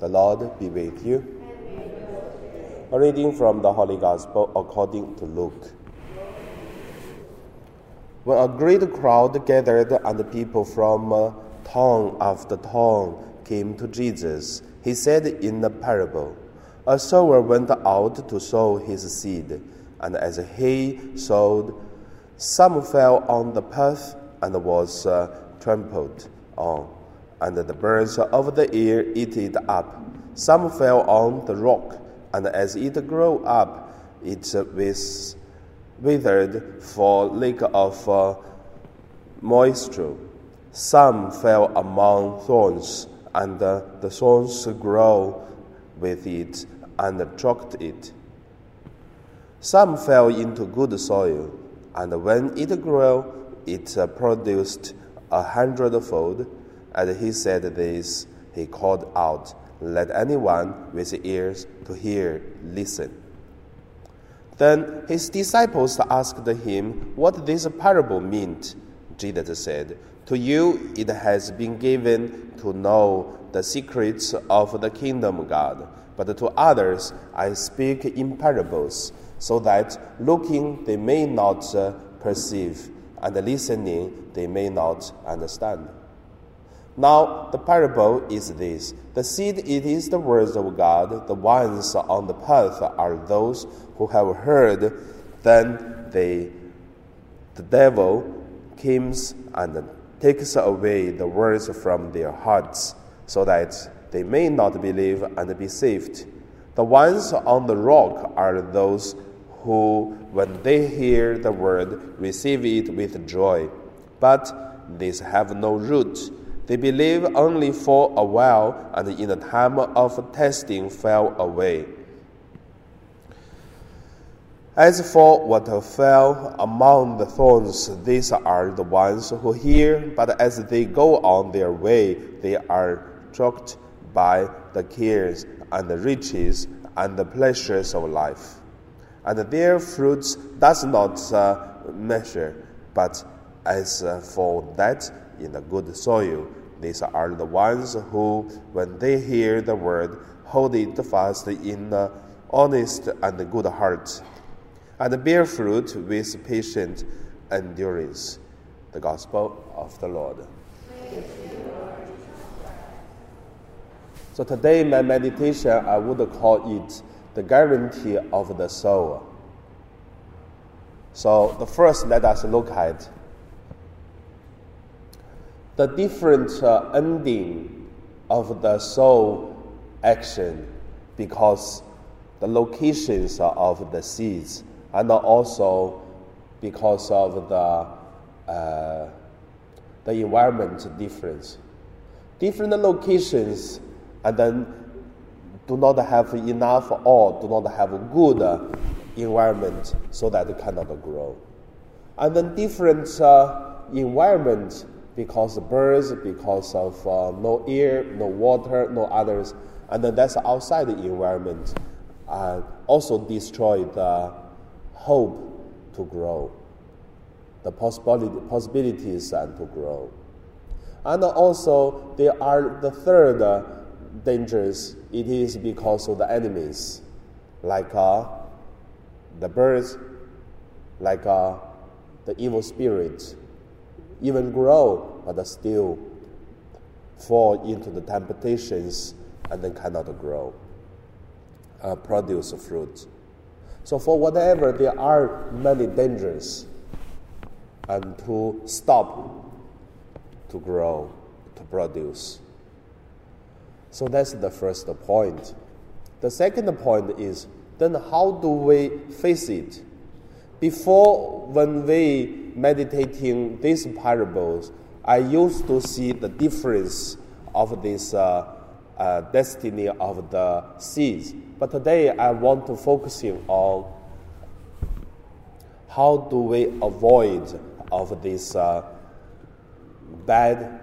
The Lord be with you. A reading from the Holy Gospel according to Luke. When a great crowd gathered and people from uh, town after town came to Jesus, he said in a parable A sower went out to sow his seed, and as he sowed, some fell on the path and was uh, trampled on, and the birds of the air ate it up. Some fell on the rock, and as it grew up, it was withered for lack of uh, moisture. Some fell among thorns, and uh, the thorns grew with it and choked it. Some fell into good soil, and when it grew, it uh, produced a hundredfold. And he said this, he called out, Let anyone with ears to hear listen. Then his disciples asked him what this parable meant. Jesus said, To you it has been given to know the secrets of the kingdom of God, but to others I speak in parables, so that looking they may not uh, perceive, and listening they may not understand. Now, the parable is this the seed, it is the words of God, the ones on the path are those who have heard, then they, the devil comes and takes away the words from their hearts, so that they may not believe and be saved. The ones on the rock are those who, when they hear the word, receive it with joy. But these have no root. They believe only for a while, and in the time of testing fell away. As for what fell among the thorns, these are the ones who hear, but as they go on their way, they are choked by the cares and the riches and the pleasures of life. And their fruits does not uh, measure, but as uh, for that in the good soil, these are the ones who, when they hear the word, hold it fast in an honest and good heart and bear fruit with patient endurance. The Gospel of the Lord. So today, my meditation, I would call it the guarantee of the soul. So, the first, let us look at the different uh, ending of the soul action because the locations of the seeds and also because of the, uh, the environment difference. Different locations and then do not have enough or do not have good environment so that it cannot grow. And then different uh, environment because of birds, because of uh, no air, no water, no others, and then that's outside the environment, uh, also destroy the hope to grow, the possibility, possibilities and to grow. And also, there are the third uh, dangers. It is because of the enemies, like uh, the birds, like uh, the evil spirits, even grow, but still fall into the temptations and then cannot grow, uh, produce fruit. So, for whatever, there are many dangers, and to stop to grow, to produce. So, that's the first point. The second point is then how do we face it? Before, when we meditating these parables, I used to see the difference of this uh, uh, destiny of the seeds. But today I want to focusing on how do we avoid of this uh, bad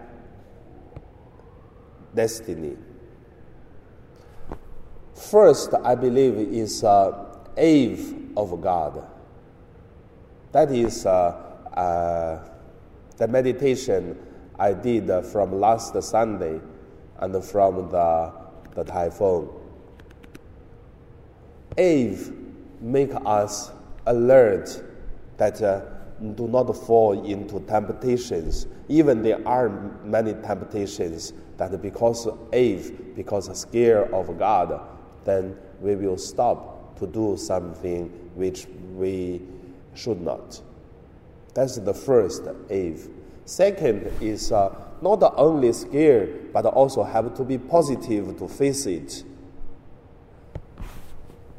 destiny. First, I believe is uh, awe of God. That is uh, uh, the meditation I did from last Sunday and from the the typhoon. Eve make us alert that uh, do not fall into temptations. Even there are many temptations that because Eve, because scared of God, then we will stop to do something which we should not. That's the first Eve. Second is uh, not only scared, but also have to be positive to face it.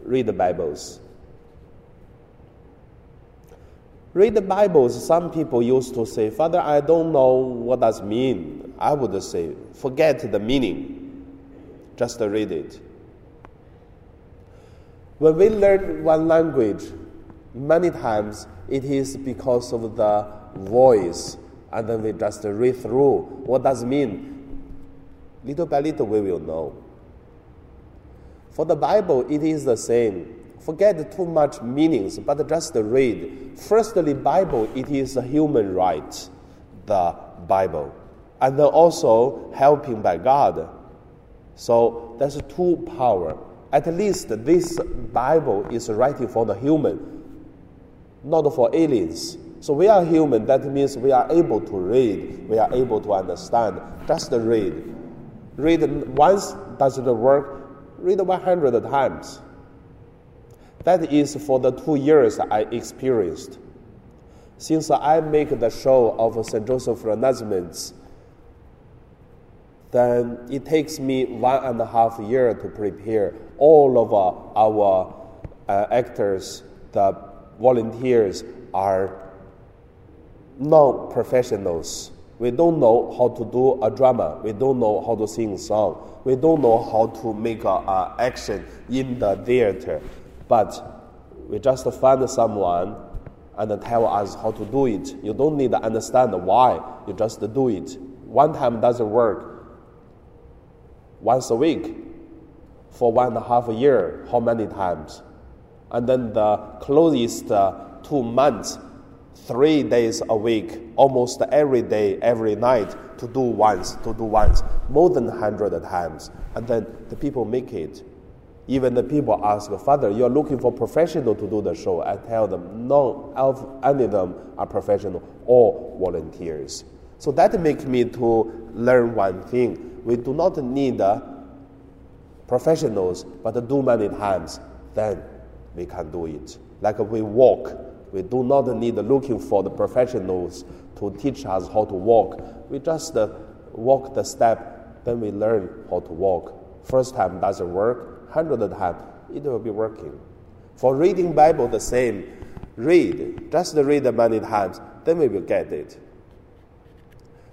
Read the Bibles. Read the Bibles. Some people used to say, Father, I don't know what does mean. I would say, forget the meaning. Just read it. When we learn one language, many times it is because of the voice, and then we just read through what does mean. Little by little, we will know. For the Bible, it is the same. Forget too much meanings, but just read. Firstly, Bible, it is a human right, the Bible, and then also helping by God. So there's two power. At least this Bible is writing for the human, not for aliens. So we are human, that means we are able to read, we are able to understand. Just read. Read once doesn't work, read 100 times. That is for the two years I experienced. Since I make the show of St. Joseph Announcements, then it takes me one and a half year to prepare all of our uh, actors, the volunteers are non professionals. We don't know how to do a drama. We don't know how to sing a song. We don't know how to make an action in the theater. But we just find someone and tell us how to do it. You don't need to understand why. You just do it. One time doesn't work. Once a week for one and a half a year. How many times? And then the closest uh, two months, three days a week, almost every day, every night, to do once, to do once, more than 100 times. And then the people make it. Even the people ask, Father, you're looking for professional to do the show. I tell them, no, any of them are professional, all volunteers. So that makes me to learn one thing. We do not need uh, professionals, but do many times. Then we can do it. Like we walk, we do not need looking for the professionals to teach us how to walk. We just uh, walk the step, then we learn how to walk. First time doesn't work, hundred time it will be working. For reading Bible, the same. Read, just read many times, then we will get it.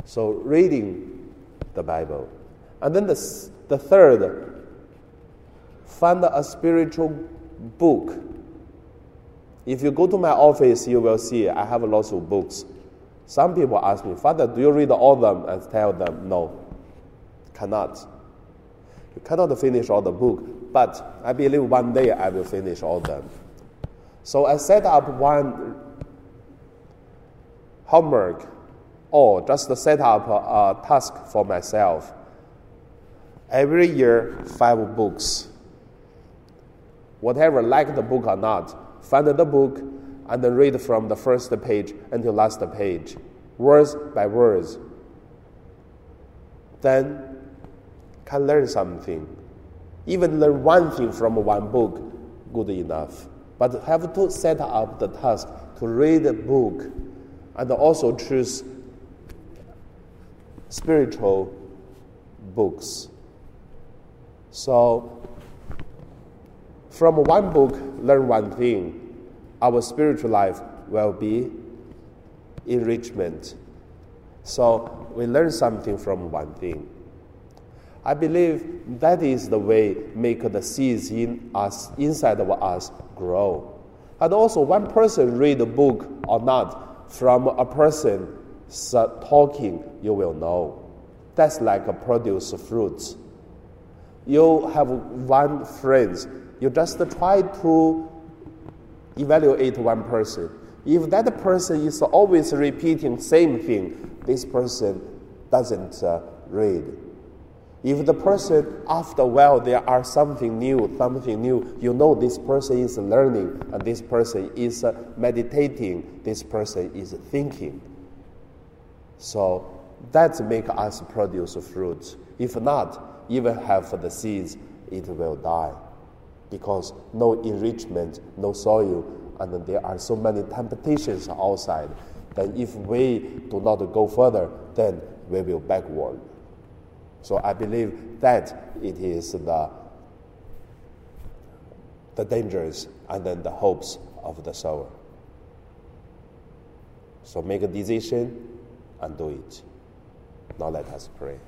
So reading the Bible, and then the the third, find a spiritual book. If you go to my office, you will see I have lots of books. Some people ask me, Father, do you read all of them? I tell them, no, cannot. You cannot finish all the book, but I believe one day I will finish all them. So I set up one homework or just set up a task for myself. Every year, five books whatever, like the book or not, find the book and then read from the first page until last page, words by words. Then can learn something. Even learn one thing from one book, good enough. But have to set up the task to read a book and also choose spiritual books. So from one book, learn one thing. Our spiritual life will be enrichment. So we learn something from one thing. I believe that is the way make the seeds in us inside of us grow. And also, one person read a book or not from a person talking, you will know. That's like a produce fruits. You have one friend you just try to evaluate one person. If that person is always repeating same thing, this person doesn't uh, read. If the person, after a while, there are something new, something new, you know this person is learning and this person is uh, meditating, this person is thinking. So that make us produce fruits. If not, even have the seeds, it will die. Because no enrichment, no soil, and there are so many temptations outside. Then if we do not go further, then we will backward. So I believe that it is the, the dangers and then the hopes of the sower. So make a decision and do it. Now let us pray.